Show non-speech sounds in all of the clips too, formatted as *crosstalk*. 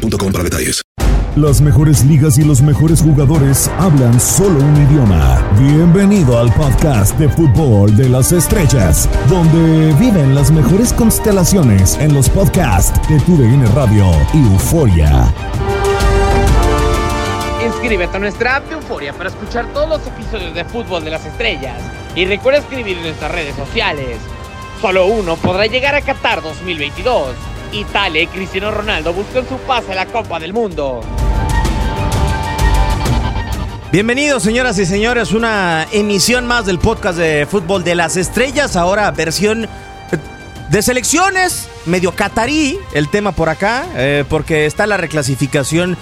boostmobile.com para detalles. Las mejores ligas y los mejores jugadores hablan solo un idioma. Bienvenido al podcast de fútbol de las estrellas, donde viven las mejores constelaciones en los podcasts de TUDN Radio y Euforia. Inscríbete a nuestra app de Euforia para escuchar todos los episodios de Fútbol de las Estrellas. Y recuerda escribir en nuestras redes sociales. Solo uno podrá llegar a Qatar 2022. Italia Cristiano Ronaldo buscan su pase a la Copa del Mundo. Bienvenidos, señoras y señores, una emisión más del podcast de fútbol de las estrellas, ahora versión de selecciones, medio catarí, el tema por acá, eh, porque está la reclasificación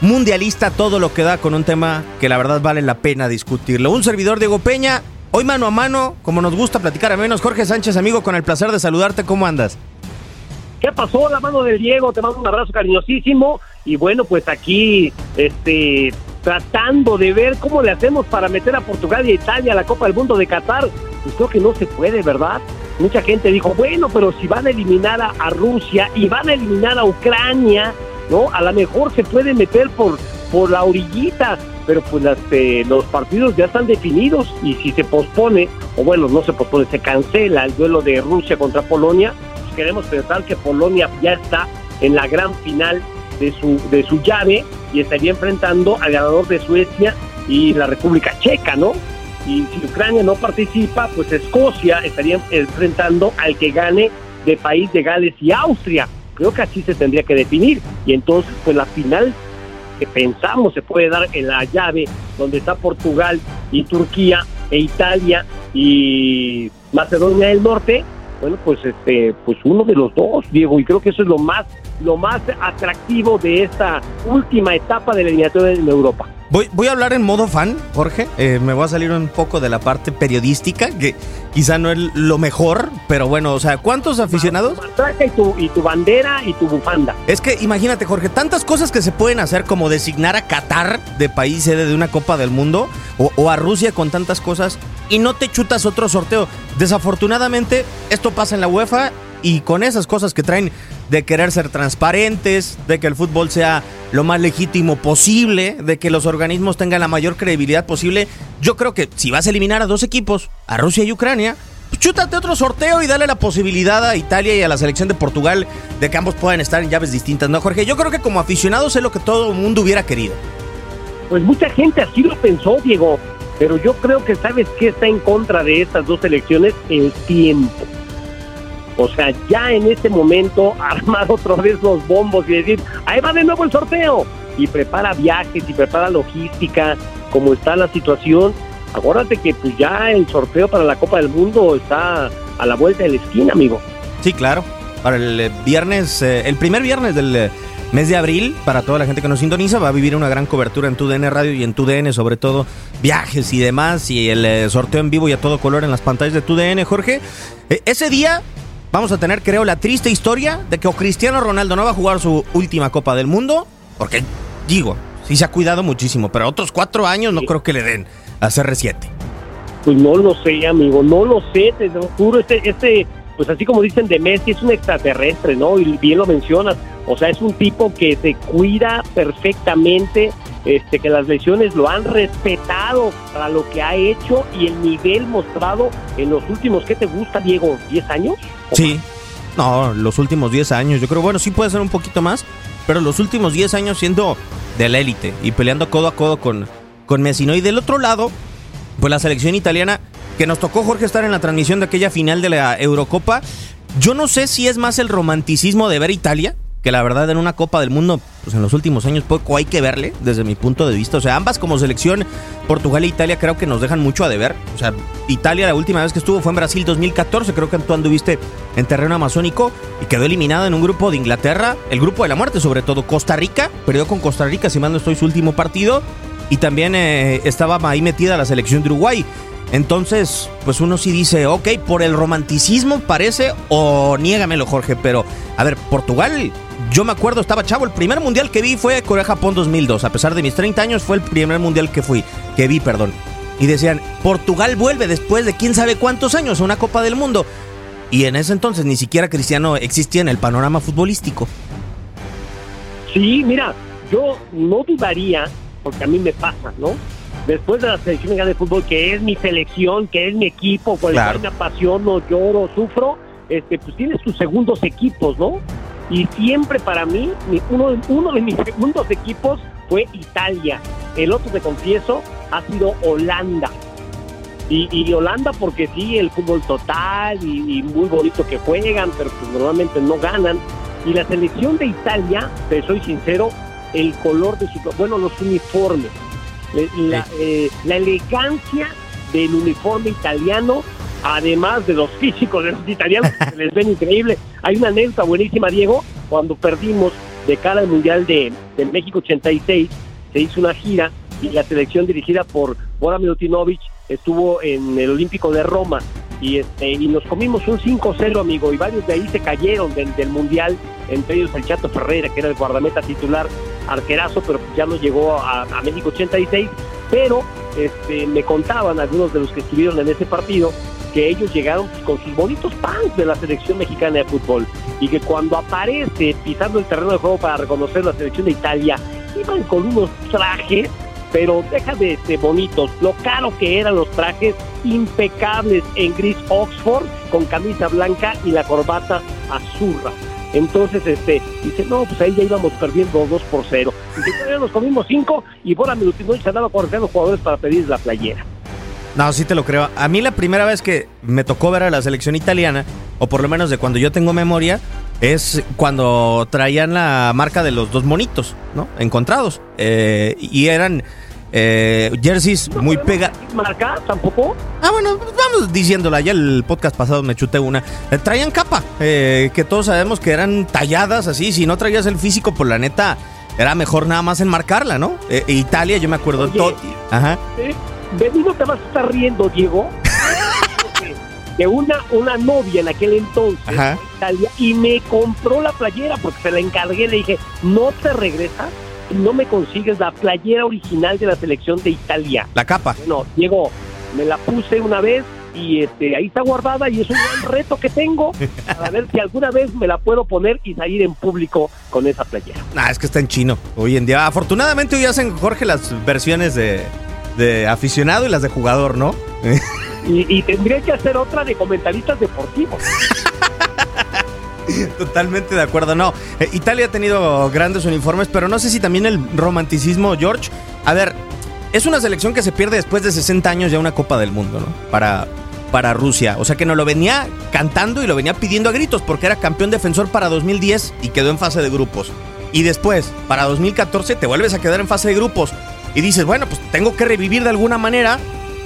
mundialista, todo lo que da con un tema que la verdad vale la pena discutirlo. Un servidor Diego Peña, hoy mano a mano, como nos gusta platicar a menos, Jorge Sánchez, amigo, con el placer de saludarte, ¿cómo andas? ¿Qué pasó? La mano del Diego, te mando un abrazo cariñosísimo y bueno, pues aquí este tratando de ver cómo le hacemos para meter a Portugal y a Italia a la Copa del Mundo de Qatar. Pues creo que no se puede, ¿verdad? Mucha gente dijo, bueno, pero si van a eliminar a, Rusia y van a eliminar a Ucrania, ¿no? A lo mejor se puede meter por, por la orillita, pero pues las, eh, los partidos ya están definidos y si se pospone, o bueno, no se pospone, se cancela el duelo de Rusia contra Polonia, queremos pensar que Polonia ya está en la gran final de su, de su llave y estaría enfrentando al ganador de Suecia y la República Checa, ¿no? Y si Ucrania no participa, pues Escocia estaría enfrentando al que gane de país de Gales y Austria. Creo que así se tendría que definir. Y entonces, pues la final que pensamos se puede dar en la llave donde está Portugal y Turquía e Italia y Macedonia del Norte, bueno, pues este, pues uno de los dos, Diego, y creo que eso es lo más, lo más atractivo de esta última etapa de la eliminatoria en Europa. Voy, voy a hablar en modo fan, Jorge. Eh, me voy a salir un poco de la parte periodística, que quizá no es lo mejor, pero bueno, o sea, ¿cuántos aficionados? Y tu, y tu bandera y tu bufanda. Es que imagínate, Jorge, tantas cosas que se pueden hacer como designar a Qatar de país sede de una Copa del Mundo o, o a Rusia con tantas cosas y no te chutas otro sorteo. Desafortunadamente, esto pasa en la UEFA y con esas cosas que traen de querer ser transparentes, de que el fútbol sea lo más legítimo posible, de que los organismos tengan la mayor credibilidad posible, yo creo que si vas a eliminar a dos equipos, a Rusia y Ucrania, pues chútate otro sorteo y dale la posibilidad a Italia y a la selección de Portugal de que ambos puedan estar en llaves distintas, ¿no, Jorge? Yo creo que como aficionados es lo que todo el mundo hubiera querido. Pues mucha gente así lo pensó, Diego, pero yo creo que sabes que está en contra de estas dos elecciones el tiempo. O sea, ya en este momento *laughs* armar otra vez los bombos y decir, ahí va de nuevo el sorteo. Y prepara viajes y prepara logística, como está la situación. Acuérdate que pues ya el sorteo para la Copa del Mundo está a la vuelta de la esquina, amigo. Sí, claro. Para el eh, viernes, eh, el primer viernes del eh, mes de abril, para toda la gente que nos sintoniza, va a vivir una gran cobertura en TUDN Radio y en TUDN, sobre todo viajes y demás, y el sorteo en vivo y a todo color en las pantallas de TUDN, Jorge. ese día vamos a tener, creo, la triste historia de que o Cristiano Ronaldo no va a jugar su última Copa del Mundo, porque, digo, sí se ha cuidado muchísimo, pero otros cuatro años no creo que le den a CR7. Pues no lo sé, amigo, no lo sé, te lo juro, este, este, pues así como dicen de Messi, es un extraterrestre, ¿no? Y bien lo mencionas, o sea, es un tipo que se cuida perfectamente, este, que las lesiones lo han respetado para lo que ha hecho y el nivel mostrado en los últimos, ¿qué te gusta, Diego? ¿10 años? Sí, no, los últimos 10 años, yo creo, bueno, sí puede ser un poquito más, pero los últimos 10 años siendo de la élite y peleando codo a codo con, con Messi, ¿no? Y del otro lado, pues la selección italiana, que nos tocó Jorge estar en la transmisión de aquella final de la Eurocopa, yo no sé si es más el romanticismo de ver Italia, que la verdad en una Copa del Mundo, pues en los últimos años poco hay que verle, desde mi punto de vista. O sea, ambas como selección, Portugal e Italia, creo que nos dejan mucho a deber. O sea, Italia la última vez que estuvo fue en Brasil 2014, creo que tú anduviste en terreno amazónico y quedó eliminada en un grupo de Inglaterra, el grupo de la muerte sobre todo, Costa Rica, perdió con Costa Rica, si mal no estoy, su último partido. Y también eh, estaba ahí metida la selección de Uruguay. Entonces, pues uno sí dice, ok, por el romanticismo parece, o niégamelo Jorge, pero a ver, Portugal, yo me acuerdo, estaba chavo, el primer mundial que vi fue Corea-Japón 2002, a pesar de mis 30 años fue el primer mundial que fui, que vi, perdón. Y decían, Portugal vuelve después de quién sabe cuántos años a una Copa del Mundo. Y en ese entonces ni siquiera Cristiano existía en el panorama futbolístico. Sí, mira, yo no dudaría, porque a mí me pasa, ¿no? después de la selección mexicana de fútbol, que es mi selección, que es mi equipo, con el cual me apasiono, lloro, sufro, este, pues tienes tus segundos equipos, ¿no? Y siempre para mí, uno, uno de mis segundos equipos fue Italia. El otro, te confieso, ha sido Holanda. Y, Holanda porque sí, el fútbol total y, muy bonito que juegan, pero pues normalmente no ganan. Y la selección de Italia, te soy sincero, el color de su... Bueno, los uniformes la, eh, la elegancia del uniforme italiano, además de los físicos de los italianos, que se les ven increíble. Hay una anécdota buenísima, Diego, cuando perdimos de cara al Mundial de, México 86, se hizo una gira y la selección dirigida por Bora Milutinovic estuvo en el Olímpico de Roma. Y este y nos comimos un 5-0 amigo y varios de ahí se cayeron del, mundial entre ellos el Chato Ferreira que era el guardameta titular arquerazo, pero ya no llegó a, México 86, pero este, me contaban algunos de los que estuvieron en ese partido que ellos llegaron con sus bonitos pants de la selección mexicana de fútbol y que cuando aparece pisando el terreno de juego para reconocer la selección de Italia, iban con unos trajes, pero deja de, de bonitos, lo caro que eran los trajes, impecables en gris Oxford, con camisa blanca y la corbata azurra. Entonces, este, dice, no, pues ahí ya íbamos perdiendo 2 por 0. Y todavía nos comimos 5 y Bora y se andaba corriendo a los jugadores para pedir la playera. No, sí te lo creo. A mí la primera vez que me tocó ver a la selección italiana, o por lo menos de cuando yo tengo memoria, es cuando traían la marca de los dos monitos, ¿no? Encontrados. Eh, y eran eh, jerseys muy pega. ¿Marca tampoco? Ah, bueno, vamos diciéndola. Ya el podcast pasado me chuté una. Eh, traían capa, eh, que todos sabemos que eran talladas así. Si no traías el físico, por pues la neta, era mejor nada más enmarcarla, ¿no? Eh, Italia, yo me acuerdo. Totti. Ajá. ¿De mí no te vas a estar riendo, Diego? *laughs* de una, una novia en aquel entonces Italia y me compró la playera porque se la encargué. Le dije, ¿no te regresas? no me consigues la playera original de la selección de Italia. La capa. No, Diego, me la puse una vez y este, ahí está guardada y es un gran reto que tengo *laughs* para ver si alguna vez me la puedo poner y salir en público con esa playera. Ah, es que está en chino hoy en día. Afortunadamente hoy hacen, Jorge, las versiones de, de aficionado y las de jugador, ¿no? y, y tendría que hacer otra de comentaristas deportivos. *laughs* Totalmente de acuerdo. No, eh, Italia ha tenido grandes uniformes, pero no sé si también el romanticismo, George. A ver, es una selección que se pierde después de 60 años ya una Copa del Mundo, ¿no? Para, para Rusia. O sea que no lo venía cantando y lo venía pidiendo a gritos porque era campeón defensor para 2010 y quedó en fase de grupos. Y después, para 2014, te vuelves a quedar en fase de grupos. Y dices, bueno, pues tengo que revivir de alguna manera.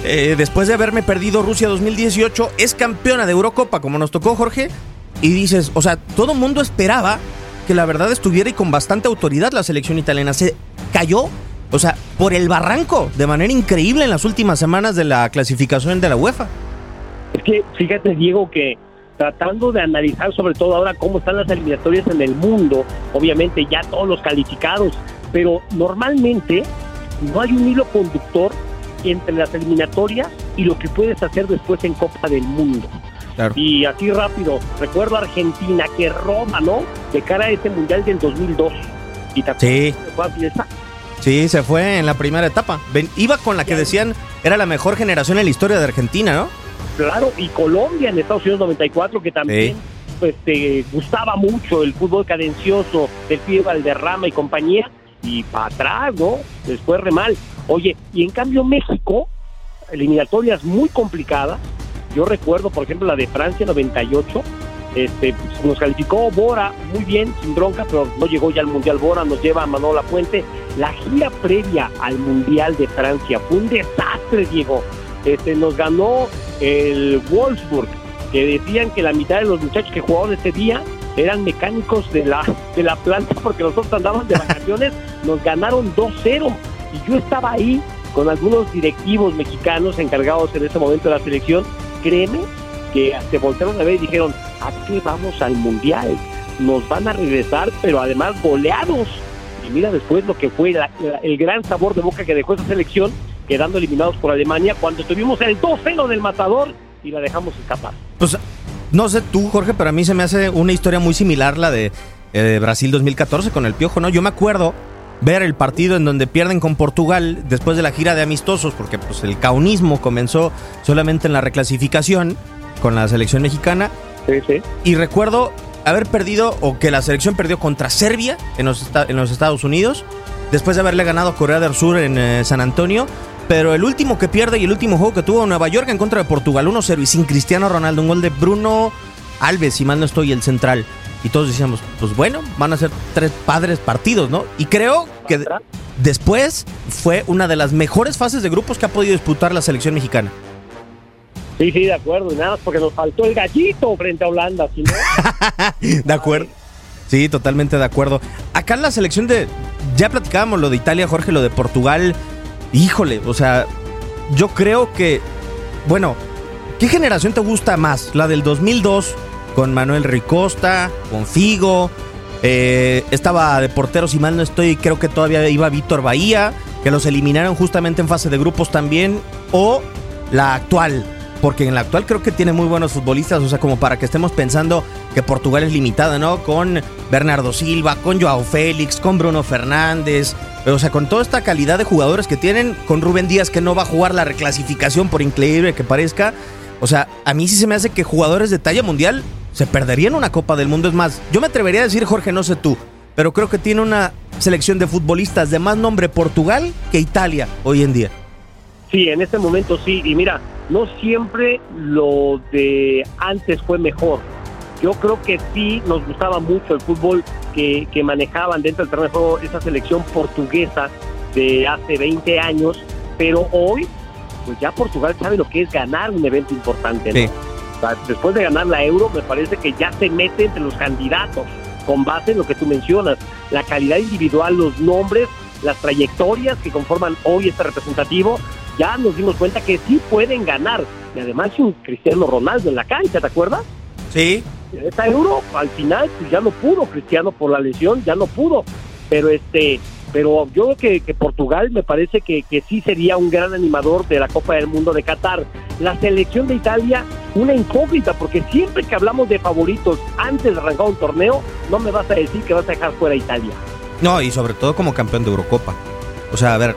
Eh, después de haberme perdido Rusia 2018, es campeona de Eurocopa, como nos tocó Jorge, y dices, o sea, todo mundo esperaba que la verdad estuviera y con bastante autoridad la selección italiana. Se cayó, o sea, por el barranco de manera increíble en las últimas semanas de la clasificación de la UEFA. Es que fíjate, Diego, que tratando de analizar sobre todo ahora cómo están las eliminatorias en el mundo, obviamente ya todos los calificados, pero normalmente no hay un hilo conductor entre las eliminatorias y lo que puedes hacer después en Copa del Mundo. Y así rápido, recuerdo a Argentina que Roma, ¿no? De cara a ese mundial del 2002. Y sí. Sí, se fue en la primera etapa. iba con la que decían era la mejor generación en la historia de Argentina, ¿no? Claro, y Colombia en Estados Unidos 94, que también pues, te gustaba mucho el fútbol cadencioso del Pío Valderrama y compañía, y para atrás, ¿no? Después re mal. Oye, y en cambio México, eliminatorias muy complicadas, yo recuerdo, por ejemplo, la de Francia 98, Este, pues, nos calificó Bora muy bien, sin bronca, pero no llegó ya al Mundial Bora, nos lleva a Manola Puente. La gira previa al Mundial de Francia fue un desastre, Diego. Este, nos ganó el Wolfsburg, que decían que la mitad de los muchachos que jugaban ese día eran mecánicos de la, de la planta porque nosotros andaban de vacaciones, *laughs* nos ganaron 2-0 y yo estaba ahí con algunos directivos mexicanos encargados en ese momento de la selección, créeme que se voltearon a ver y dijeron, ¿a qué vamos al Mundial? Nos van a regresar, pero además goleados. Y mira después lo que fue la- la- el gran sabor de boca que dejó esa selección, quedando eliminados por Alemania, cuando tuvimos el 2-0 del matador y la dejamos escapar. Pues no sé tú, Jorge, pero a mí se me hace una historia muy similar la de eh, Brasil 2014 con el Piojo, ¿no? Yo me acuerdo ver el partido en donde pierden con Portugal después de la gira de amistosos, porque pues el caunismo comenzó solamente en la reclasificación con la selección mexicana. Sí, sí. Y recuerdo haber perdido, o que la selección perdió contra Serbia en los, en los Estados Unidos, después de haberle ganado a Corea del Sur en eh, San Antonio. Pero el último que pierde y el último juego que tuvo Nueva York en contra de Portugal, 1-0 y sin Cristiano Ronaldo, un gol de Bruno Alves, si mal no estoy, el central. Y todos decíamos, pues bueno, van a ser tres padres partidos, ¿no? Y creo que de- después fue una de las mejores fases de grupos que ha podido disputar la selección mexicana. Sí, sí, de acuerdo. Y nada más porque nos faltó el gallito frente a Holanda, no. *laughs* De acuerdo. Sí, totalmente de acuerdo. Acá en la selección de. Ya platicábamos lo de Italia, Jorge, lo de Portugal. Híjole, o sea, yo creo que. Bueno, ¿qué generación te gusta más? ¿La del 2002 con Manuel Ricosta, con Figo? eh, estaba de portero, si mal no estoy, creo que todavía iba Víctor Bahía, que los eliminaron justamente en fase de grupos también. O la actual, porque en la actual creo que tiene muy buenos futbolistas, o sea, como para que estemos pensando que Portugal es limitada, ¿no? Con Bernardo Silva, con Joao Félix, con Bruno Fernández, o sea, con toda esta calidad de jugadores que tienen, con Rubén Díaz que no va a jugar la reclasificación por increíble que parezca, o sea, a mí sí se me hace que jugadores de talla mundial se perderían una Copa del Mundo, es más, yo me atrevería a decir, Jorge, no sé tú, pero creo que tiene una selección de futbolistas de más nombre Portugal que Italia hoy en día. Sí, en este momento sí. Y mira, no siempre lo de antes fue mejor. Yo creo que sí nos gustaba mucho el fútbol que, que manejaban dentro del terreno de juego esa selección portuguesa de hace 20 años, pero hoy, pues ya Portugal sabe lo que es ganar un evento importante. ¿no? Sí. O sea, después de ganar la Euro, me parece que ya se mete entre los candidatos, con base en lo que tú mencionas, la calidad individual, los nombres, las trayectorias que conforman hoy este representativo, ya nos dimos cuenta que sí pueden ganar. Y además un Cristiano Ronaldo en la cancha, ¿te acuerdas? Sí, En esta Euro, al final, pues ya no pudo Cristiano por la lesión, ya no pudo. Pero este, pero yo creo que, que Portugal me parece que, que sí sería un gran animador de la Copa del Mundo de Qatar. La selección de Italia, una incógnita, porque siempre que hablamos de favoritos antes de arrancar un torneo, no me vas a decir que vas a dejar fuera a Italia. No, y sobre todo como campeón de Eurocopa. O sea, a ver,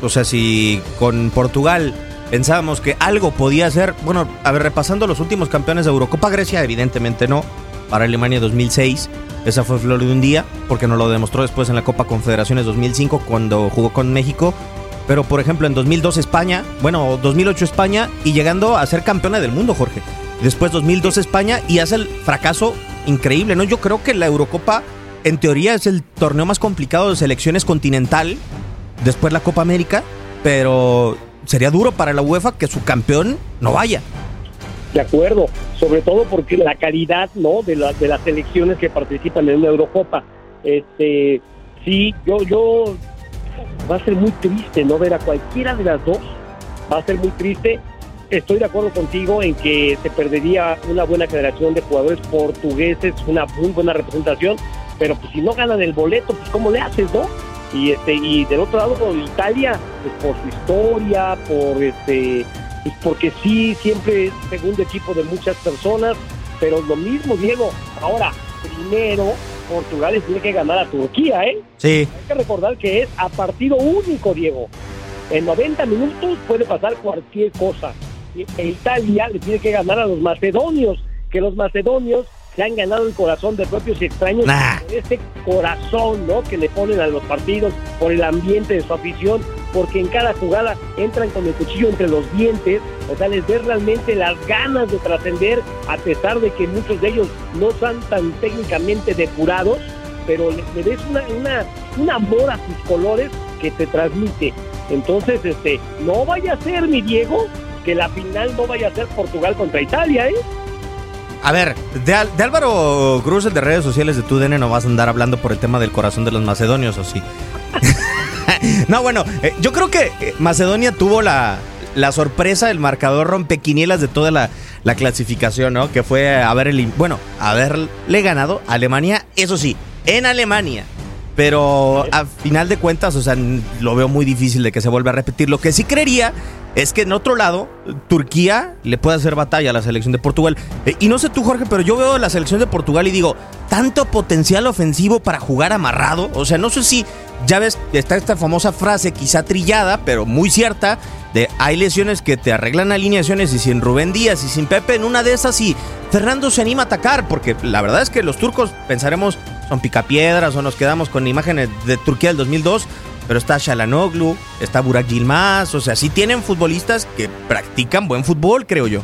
o sea, si con Portugal pensábamos que algo podía ser, bueno, a ver, repasando los últimos campeones de Eurocopa, Grecia evidentemente no, para Alemania 2006, esa fue flor de un día, porque nos lo demostró después en la Copa Confederaciones 2005 cuando jugó con México, pero por ejemplo en 2002 España, bueno, 2008 España y llegando a ser campeona del mundo, Jorge. Después 2002 España y hace el fracaso increíble, ¿no? Yo creo que la Eurocopa en teoría es el torneo más complicado de selecciones continental, después la Copa América, pero sería duro para la UEFA que su campeón no vaya. De acuerdo, sobre todo porque la calidad ¿no? de, la- de las selecciones que participan en una Eurocopa. Este, sí, yo, yo va a ser muy triste no ver a cualquiera de las dos. Va a ser muy triste. Estoy de acuerdo contigo en que se perdería una buena generación de jugadores portugueses, una muy buena representación, pero pues si no ganan el boleto, pues cómo le haces, ¿no? Y este y del otro lado por Italia, pues por su historia, por este pues porque sí, siempre es segundo equipo de muchas personas, pero lo mismo, Diego. Ahora, primero, Portugal tiene que ganar a Turquía, ¿eh? Sí, Hay que recordar que es a partido único, Diego. En 90 minutos puede pasar cualquier cosa. E Italia le tiene que ganar a los macedonios, que los macedonios se han ganado el corazón de propios y extraños Nah. por ese corazón ¿no? que le ponen a los partidos, por el ambiente de su afición. porque en cada jugada entran con el cuchillo entre los dientes, o sea, les ves realmente las ganas de trascender, a pesar de que muchos de ellos no son tan técnicamente depurados, pero le, ves una, una, un amor a sus colores que te transmite. Entonces, este, no vaya a ser, mi Diego, que la final no vaya a ser Portugal contra Italia, ¿eh? A ver, de, Álvaro Cruz, de redes sociales de TUDN, no vas a andar hablando por el tema del corazón de los macedonios, ¿o sí? *laughs* no, bueno, eh, yo creo que eh, Macedonia tuvo la, la sorpresa, el marcador rompequinielas de toda la, la clasificación, ¿no? Que fue haber el, bueno, haberle ganado a Alemania, eso sí, en Alemania. Pero a final de cuentas, o sea, lo veo muy difícil de que se vuelva a repetir. Lo que sí creería es que en otro lado, Turquía le puede hacer batalla a la selección de Portugal. Eh, y no sé tú, Jorge, pero yo veo la selección de Portugal y digo, tanto potencial ofensivo para jugar amarrado. O sea, no sé si, ya ves, está esta famosa frase, quizá trillada, pero muy cierta, de hay lesiones que te arreglan alineaciones y sin Rubén Díaz y sin Pepe, en una de esas y Fernando se anima a atacar, porque la verdad es que los turcos pensaremos son picapiedras o nos quedamos con imágenes de Turquía del 2002 pero está Shalanoglu, está Burak Yilmaz, o sea, sí tienen futbolistas que practican buen fútbol, creo yo.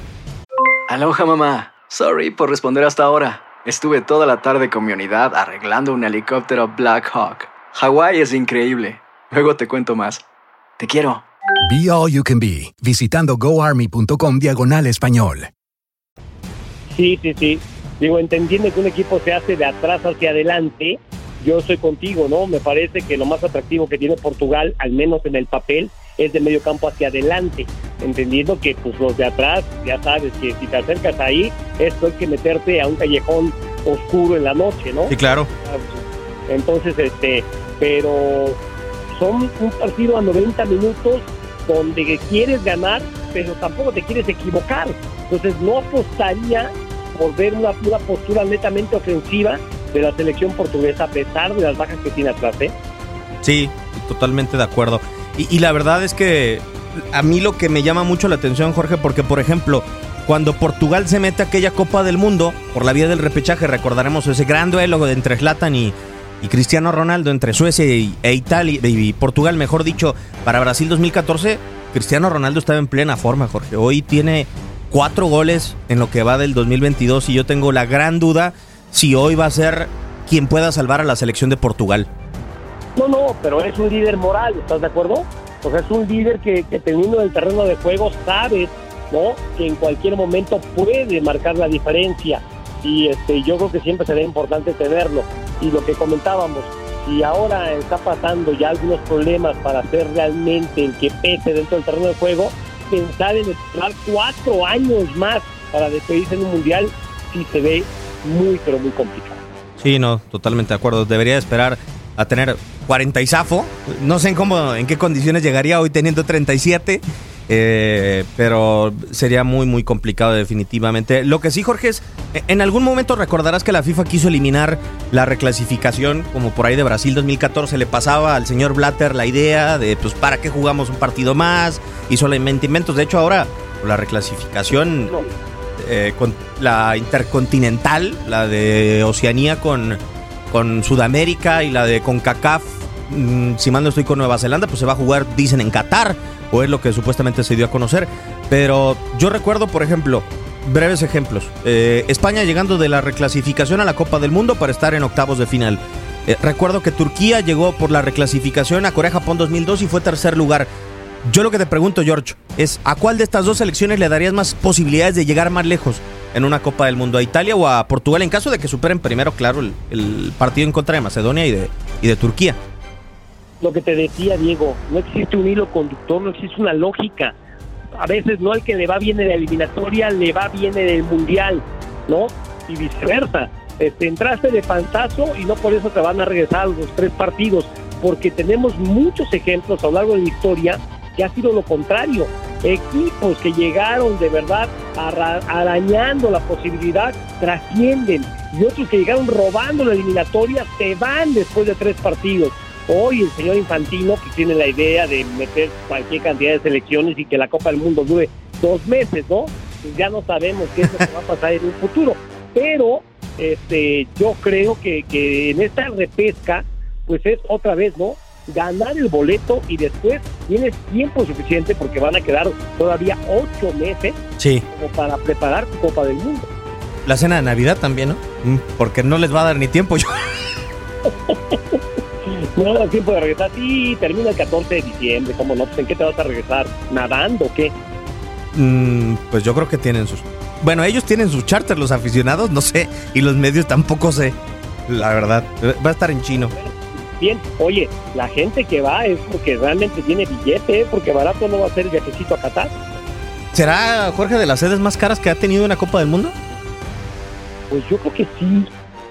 Aloha mamá, sorry por responder hasta ahora. Estuve toda la tarde con mi unidad arreglando un helicóptero Black Hawk. Hawái es increíble. Luego te cuento más. Te quiero. Be All You Can Be, visitando goarmy.com diagonal español. Sí, sí, sí. Digo, entendiendo que un equipo se hace de atrás hacia adelante, yo estoy contigo, ¿no? Me parece que lo más atractivo que tiene Portugal, al menos en el papel, es de medio campo hacia adelante, entendiendo que pues los de atrás, ya sabes que si te acercas ahí, esto es que meterte a un callejón oscuro en la noche, ¿no? Sí, claro. Entonces, este, pero son un partido a 90 minutos donde quieres ganar, pero tampoco te quieres equivocar. Entonces, no apostaría por ver una, una postura netamente ofensiva de la selección portuguesa a pesar de las bajas que tiene atrás, ¿eh? Sí, totalmente de acuerdo. Y, la verdad es que a mí lo que me llama mucho la atención, Jorge, porque por ejemplo, cuando Portugal se mete a aquella Copa del Mundo, por la vía del repechaje, recordaremos ese gran duelo entre Zlatan y, y Cristiano Ronaldo, entre Suecia y, e Italia, y Portugal, mejor dicho, para Brasil 2014, Cristiano Ronaldo estaba en plena forma, Jorge. Hoy tiene cuatro goles en lo que va del 2022 y yo tengo la gran duda si hoy va a ser quien pueda salvar a la selección de Portugal. No, no, pero es un líder moral, ¿estás de acuerdo? O sea, es un líder que, que teniendo el terreno de juego sabe, ¿no? Que en cualquier momento puede marcar la diferencia. Y este, yo creo que siempre será importante tenerlo. Y lo que comentábamos, si ahora está pasando ya algunos problemas para ser realmente el que pese dentro del terreno de juego, pensar en esperar cuatro años más para despedirse en un mundial, sí se ve muy, pero muy complicado. Sí, no, totalmente de acuerdo. Debería esperar a tener 40 y zafo. No sé en, cómo, en qué condiciones llegaría hoy teniendo 37. Eh, pero sería muy, muy complicado definitivamente. Lo que sí, Jorge, es, en algún momento recordarás que la FIFA quiso eliminar la reclasificación, como por ahí de Brasil 2014 le pasaba al señor Blatter la idea de, pues, ¿para qué jugamos un partido más? Y solamente inventos. De hecho, ahora la reclasificación... Eh, con la intercontinental, la de Oceanía con, con Sudamérica y la de CONCACAF, mm, si mal no estoy con Nueva Zelanda, pues se va a jugar, dicen, en Qatar, o es lo que supuestamente se dio a conocer. Pero yo recuerdo, por ejemplo, breves ejemplos. Eh, España llegando de la reclasificación a la Copa del Mundo para estar en octavos de final. Eh, recuerdo que Turquía llegó por la reclasificación a Corea-Japón 2002 y fue tercer lugar. Yo lo que te pregunto, George, es ¿a cuál de estas dos selecciones le darías más posibilidades de llegar más lejos en una Copa del Mundo? ¿A Italia o a Portugal? En caso de que superen primero, claro, el, partido en contra de Macedonia y de, y de Turquía. Lo que te decía, Diego, no existe un hilo conductor, no existe una lógica. A veces no al que le va bien en la eliminatoria, le va bien en el Mundial, ¿no? Y viceversa. Este, entraste de pantazo y no por eso te van a regresar los tres partidos, porque tenemos muchos ejemplos a lo largo de la historia que ha sido lo contrario. Equipos que llegaron de verdad arañando la posibilidad trascienden y otros que llegaron robando la eliminatoria se van después de tres partidos. Hoy el señor Infantino que tiene la idea de meter cualquier cantidad de selecciones y que la Copa del Mundo dure dos meses, ¿no? Pues ya no sabemos qué es lo que va a pasar en un futuro. Pero este, yo creo que, que en esta repesca, pues es otra vez, ¿no? ganar el boleto y después tienes tiempo suficiente porque van a quedar todavía ocho meses Sí. como para preparar tu Copa del Mundo. La cena de Navidad también, ¿no? Mm, Porque no les va a dar ni tiempo. Yo. *laughs* No da tiempo de regresar. Sí, termina el 14 de diciembre, ¿cómo no? ¿En qué te vas a regresar? ¿Nadando o qué? Mm, pues yo creo que tienen sus. Bueno, ellos tienen sus charters, los aficionados, no sé. Y los medios tampoco sé. La verdad. Va a estar en chino. Bien, oye, la gente que va es porque realmente tiene billete, ¿eh? porque barato no va a ser el viajecito a Qatar. ¿Será Jorge de las sedes más caras que ha tenido una Copa del Mundo? Pues yo creo que sí,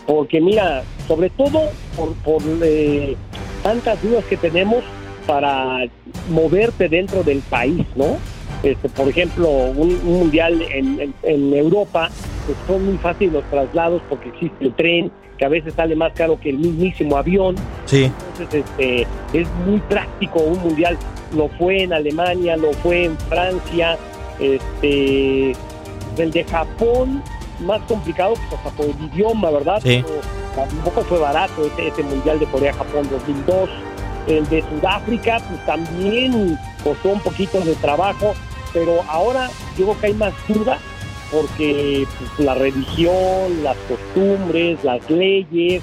porque mira, sobre todo por, por eh, tantas dudas que tenemos para moverte dentro del país, ¿no? Este, por ejemplo, un, un mundial en, en- en Europa, pues son muy fáciles los traslados porque existe el tren, que a veces sale más caro que el mismísimo avión. Sí. Entonces, este, es muy práctico un mundial. Lo fue en Alemania, lo fue en Francia, este, el de Japón, más complicado, pues hasta por el idioma, ¿verdad? Sí. Pero tampoco fue barato ese, ese mundial de Corea-Japón 2002. El de Sudáfrica, pues también costó un poquito de trabajo, pero ahora yo creo que hay más duda porque pues, la religión, las costumbres, las leyes,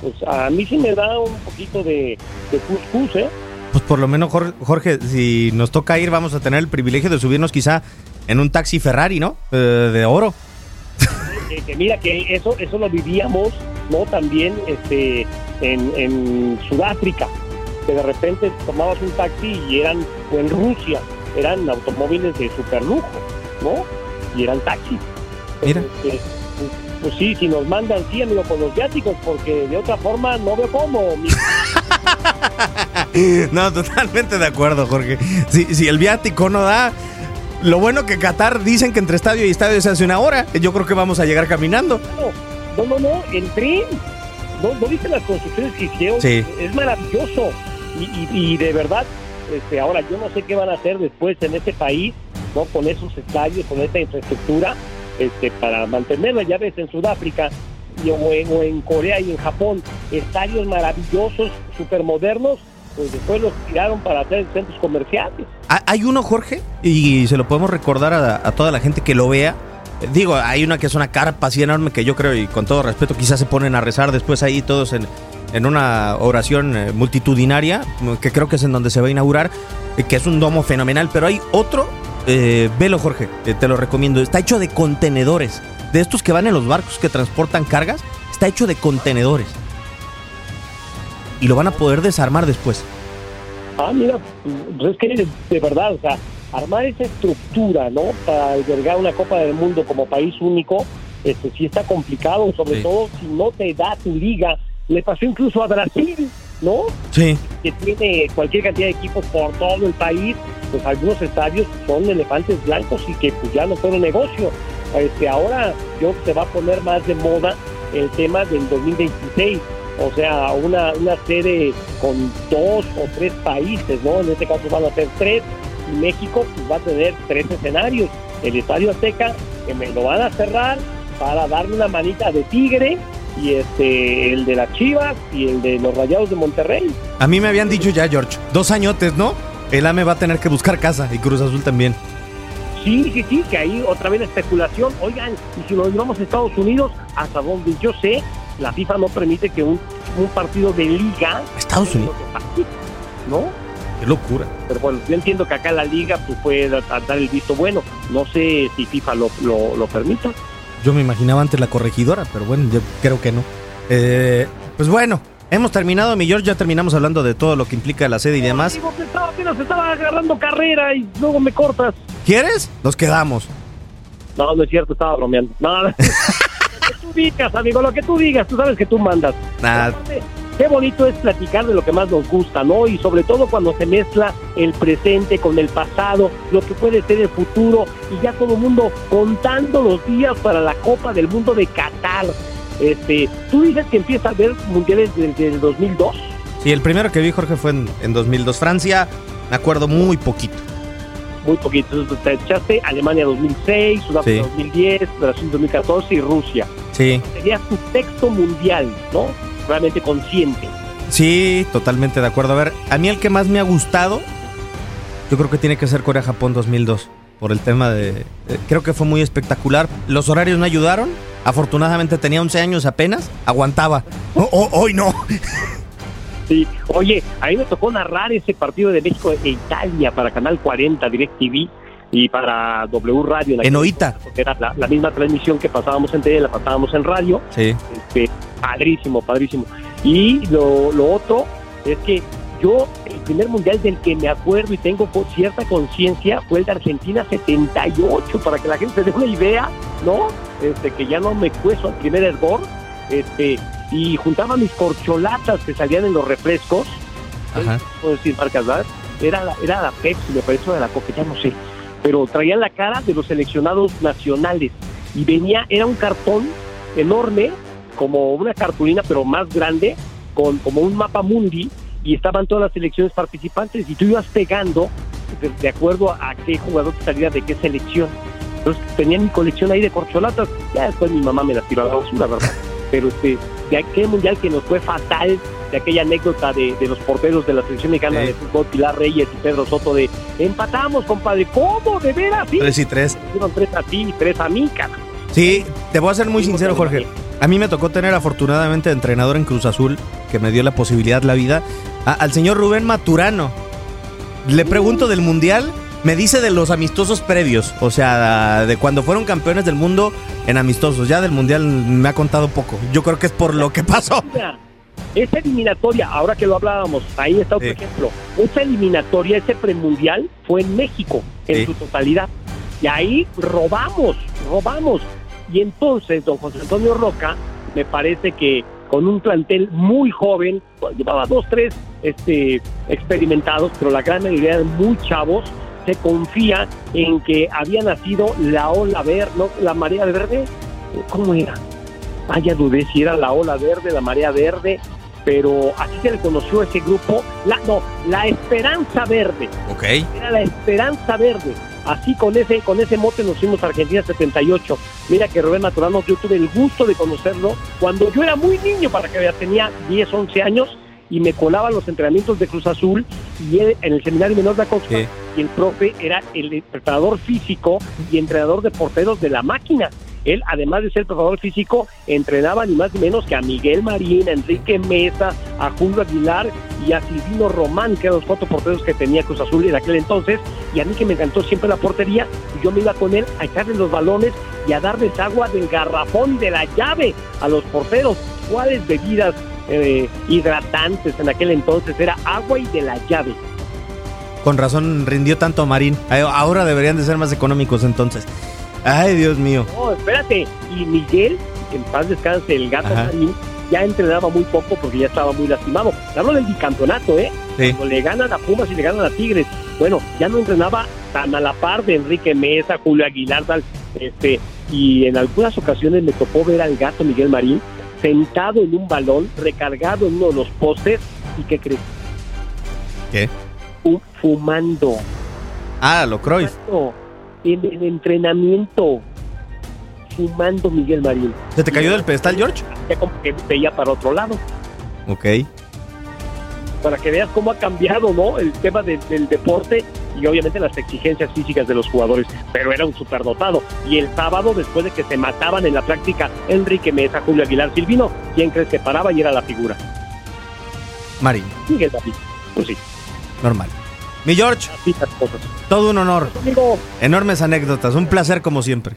pues a mí sí me da un poquito de, de cuscús, ¿eh? Pues por lo menos, Jor- Jorge, si nos toca ir, vamos a tener el privilegio de subirnos quizá en un taxi Ferrari, ¿no? Eh, de oro. Que, que mira que eso eso lo vivíamos, ¿no? También este en, en Sudáfrica, que de repente tomabas un taxi y eran, o en Rusia, eran automóviles de superlujo, ¿no? Y eran taxis. Mira. Este, pues, pues sí, si nos mandan, sí, amigo, con los viáticos, porque de otra forma no veo cómo. *laughs* No, totalmente de acuerdo, Jorge. Si, si el viático no da, lo bueno que Qatar dicen que entre estadio y estadio se hace una hora. Yo creo que vamos a llegar caminando. No, no, no, el tren. ¿No, ¿no viste las construcciones que hicieron? Sí. Es maravilloso. Y, y- y de verdad, este, ahora yo no sé qué van a hacer después en este país, ¿no? Con esos estadios, con esta infraestructura, este, para mantenerla. Ya ves, en Sudáfrica y, o, en, o en Corea y en Japón, estadios maravillosos, supermodernos, pues después los tiraron para hacer centros comerciales. Hay uno, Jorge, y se lo podemos recordar a, toda la gente que lo vea. Eh, Digo, hay una que es una carpa así enorme que yo creo, y con todo respeto, quizás se ponen a rezar después ahí todos en, en una oración eh, multitudinaria, mm, que creo que es en donde se va a inaugurar, eh, que es un domo fenomenal. Pero hay otro, velo, Jorge, te lo recomiendo. Está hecho de contenedores, de estos que van en los barcos que transportan cargas, está hecho de contenedores. Y lo van a poder desarmar después. Ah, mira, pues es que de, verdad, o sea, armar esa estructura, ¿no? Para albergar una Copa del Mundo como país único, este sí está complicado, sobre Sí. todo si no te da tu liga. Le pasó incluso a Brasil, ¿no? Sí. Que tiene cualquier cantidad de equipos por todo el país, pues algunos estadios son elefantes blancos y que pues ya no fueron negocio. Este, ahora yo creo que se va a poner más de moda el tema del 2026, o sea, una, una sede con dos o tres países, ¿no? En este caso van a ser tres, y México pues, va a tener tres escenarios. El Estadio Azteca, que me lo van a cerrar para darle una manita de tigre, y este el de las Chivas y el de los Rayados de Monterrey. A mí me habían dicho ya, George, dos añotes, ¿no? El AME va a tener que buscar casa y Cruz Azul también. Sí, sí, sí, que ahí otra vez la especulación. Oigan, y si nos vamos a Estados Unidos, hasta donde yo sé, la FIFA no permite que un, un partido de liga. Estados Unidos. ¿No? Qué locura. Pero bueno, yo entiendo que acá la liga pues, puede dar el visto bueno. No sé si FIFA lo, lo, lo permita. Yo me imaginaba antes la corregidora, pero bueno, yo creo que no. Eh, pues bueno, hemos terminado, mi George, ya terminamos hablando de todo lo que implica la sede y demás. Digo, que estaba, apenas estaba agarrando carrera y luego me cortas. ¿Quieres? Nos quedamos. No, no es cierto, estaba bromeando. No, no. *laughs* digas, amigo, lo que tú digas, tú sabes que tú mandas. Nada. Qué bonito es platicar de lo que más nos gusta, ¿no? Y sobre todo cuando se mezcla el presente con el pasado, lo que puede ser el futuro, y ya todo el mundo contando los días para la Copa del Mundo de Qatar. Este, tú dices que empieza a ver mundiales desde el 2002. Sí, el primero que vi, Jorge, fue en, en 2002. Francia, me acuerdo muy poquito. Muy poquito. Te echaste Alemania 2006, Sudáfrica Sí. 2010, Brasil 2014 y Rusia. Sí. Sería tu texto mundial, ¿no? Realmente consciente. Sí, totalmente de acuerdo. A ver, a mí el que más me ha gustado, yo creo que tiene que ser Corea-Japón 2002. Por el tema de... eh, creo que fue muy espectacular. Los horarios no ayudaron. Afortunadamente tenía 11 años apenas. Aguantaba. O- o- hoy no. Sí, oye, a mí me tocó narrar ese partido de México e Italia para Canal 40, DirecTV y para W Radio. En Oita. porque Era la, la misma transmisión que pasábamos en tele, la pasábamos en radio. Sí. Este, padrísimo, padrísimo. Y lo, lo otro es que yo, el primer mundial del que me acuerdo y tengo cierta conciencia fue el de Argentina 78, para que la gente se dé una idea, ¿no? Este, que ya no me cueso al primer hervor. Este, y juntaba mis corcholatas que salían en los refrescos. Ajá. puedo decir marcas, ¿verdad? Era la, era la Pepsi, me parece, de la Coca, ya no sé. Pero traían la cara de los seleccionados nacionales. Y venía, era un cartón enorme, como una cartulina, pero más grande, con como un mapa mundi, y estaban todas las selecciones participantes, y tú ibas pegando de, de acuerdo a, a qué jugador salía de qué selección. Entonces tenía mi colección ahí de corcholatas, ya después mi mamá me las tiró a la basura, ¿verdad? Pero este, de aquel mundial que nos fue fatal, de aquella anécdota de, de los porteros de la selección mexicana Sí. de fútbol, Pilar Reyes y Pedro Soto, de empatamos, compadre, ¿cómo? ¿De veras? Sí, 3 y 3. Hicieron tres a ti y tres a mí, cara. Sí, te voy a ser muy sincero, Jorge. A mí me tocó tener afortunadamente de entrenador en Cruz Azul, que me dio la posibilidad, la vida, a- al señor Rubén Maturano. Le pregunto del Mundial, me dice de los amistosos previos, o sea, de cuando fueron campeones del mundo en amistosos. Ya del Mundial me ha contado poco. Yo creo que es por lo que pasó. Esa eliminatoria, ahora que lo hablábamos, ahí está otro ejemplo. Esa eliminatoria, ese premundial, fue en México, en su totalidad. Y ahí robamos, robamos. Y entonces, don José Antonio Roca, me parece que con un plantel muy joven, pues, llevaba dos, tres este, experimentados, pero la gran mayoría eran muy chavos, se confía en que había nacido la ola verde, ¿no? la marea verde, ¿cómo era? Ah, ya dudé si era la ola verde, la marea verde, pero así se le conoció a ese grupo, la, no, la Esperanza Verde, Ok. era la Esperanza Verde. Así con ese con ese mote nos fuimos a Argentina 78. Mira que Rubén Maturano, yo tuve el gusto de conocerlo cuando yo era muy niño, para que vea, tenía 10, 11 años y me colaba los entrenamientos de Cruz Azul y él en el seminario menor de Acosta Sí. y el profe era el preparador físico y entrenador de porteros de la máquina. Él, además de ser preparador físico, entrenaba ni más ni menos que a Miguel Marín, a Enrique Mesa, a Julio Aguilar y a Silvino Román, que eran los cuatro porteros que tenía Cruz Azul en aquel entonces. Y a mí que me encantó siempre la portería, y yo me iba con él a echarle los balones y a darles agua del garrafón y de la llave a los porteros. ¿Cuáles bebidas eh, hidratantes en aquel entonces? Era agua y de la llave. Con razón rindió tanto Marín. Eh, Ahora deberían de ser más económicos entonces. Ay, Dios mío. No, espérate. Y Miguel, que en paz descanse, el gato. Marín, ya entrenaba muy poco porque ya estaba muy lastimado. Hablo del bicampeonato, ¿eh? Sí. Cuando le ganan a Pumas y le ganan a Tigres. Bueno, ya no entrenaba tan a la par de Enrique Mesa, Julio Aguilar, tal. Este, y en algunas ocasiones me tocó ver al gato Miguel Marín sentado en un balón, recargado en uno de los postes. ¿Y qué crees? ¿Qué? Fu- Fumando. Ah, lo. Fumando. En el entrenamiento. Fumando Miguel Marín. ¿Se te cayó del pedestal, George? ya como que veía para otro lado, Ok. para que veas cómo ha cambiado, ¿no? El tema de- del deporte y obviamente las exigencias físicas de los jugadores, pero era un superdotado. Y el sábado, después de que se mataban en la práctica Enrique Mesa, Julio Aguilar Silvino, ¿quién crees que paraba y era la figura? Marín, Miguel David. Pues sí, normal. Mi George, así las cosas. todo un honor. Amigo, Enormes anécdotas. Un placer como siempre.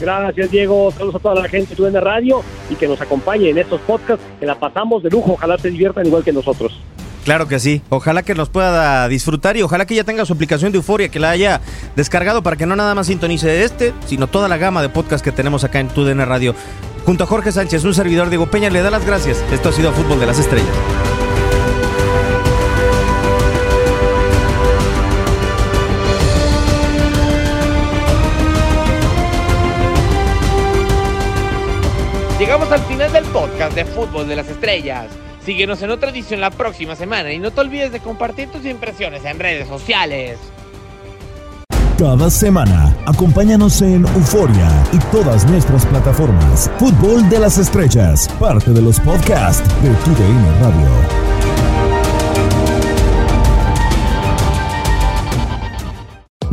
gracias Diego, saludos a toda la gente que de radio y que nos acompañe en estos podcasts, que la pasamos de lujo, ojalá se diviertan igual que nosotros. Claro que sí. Ojalá que nos pueda disfrutar y ojalá que ya tenga su aplicación de Euforia, que la haya descargado para que no nada más sintonice este, sino toda la gama de podcast que tenemos acá en TUDN Radio. Junto a Jorge Sánchez, un servidor Diego Peña, le da las gracias. Esto ha sido Fútbol de las Estrellas. Llegamos al final del podcast de Fútbol de las Estrellas. Síguenos en otra edición la próxima semana y no te olvides de compartir tus impresiones en redes sociales. Cada semana, acompáñanos en Euforia y todas nuestras plataformas. Fútbol de las Estrellas, parte de los podcasts de TUDN Radio.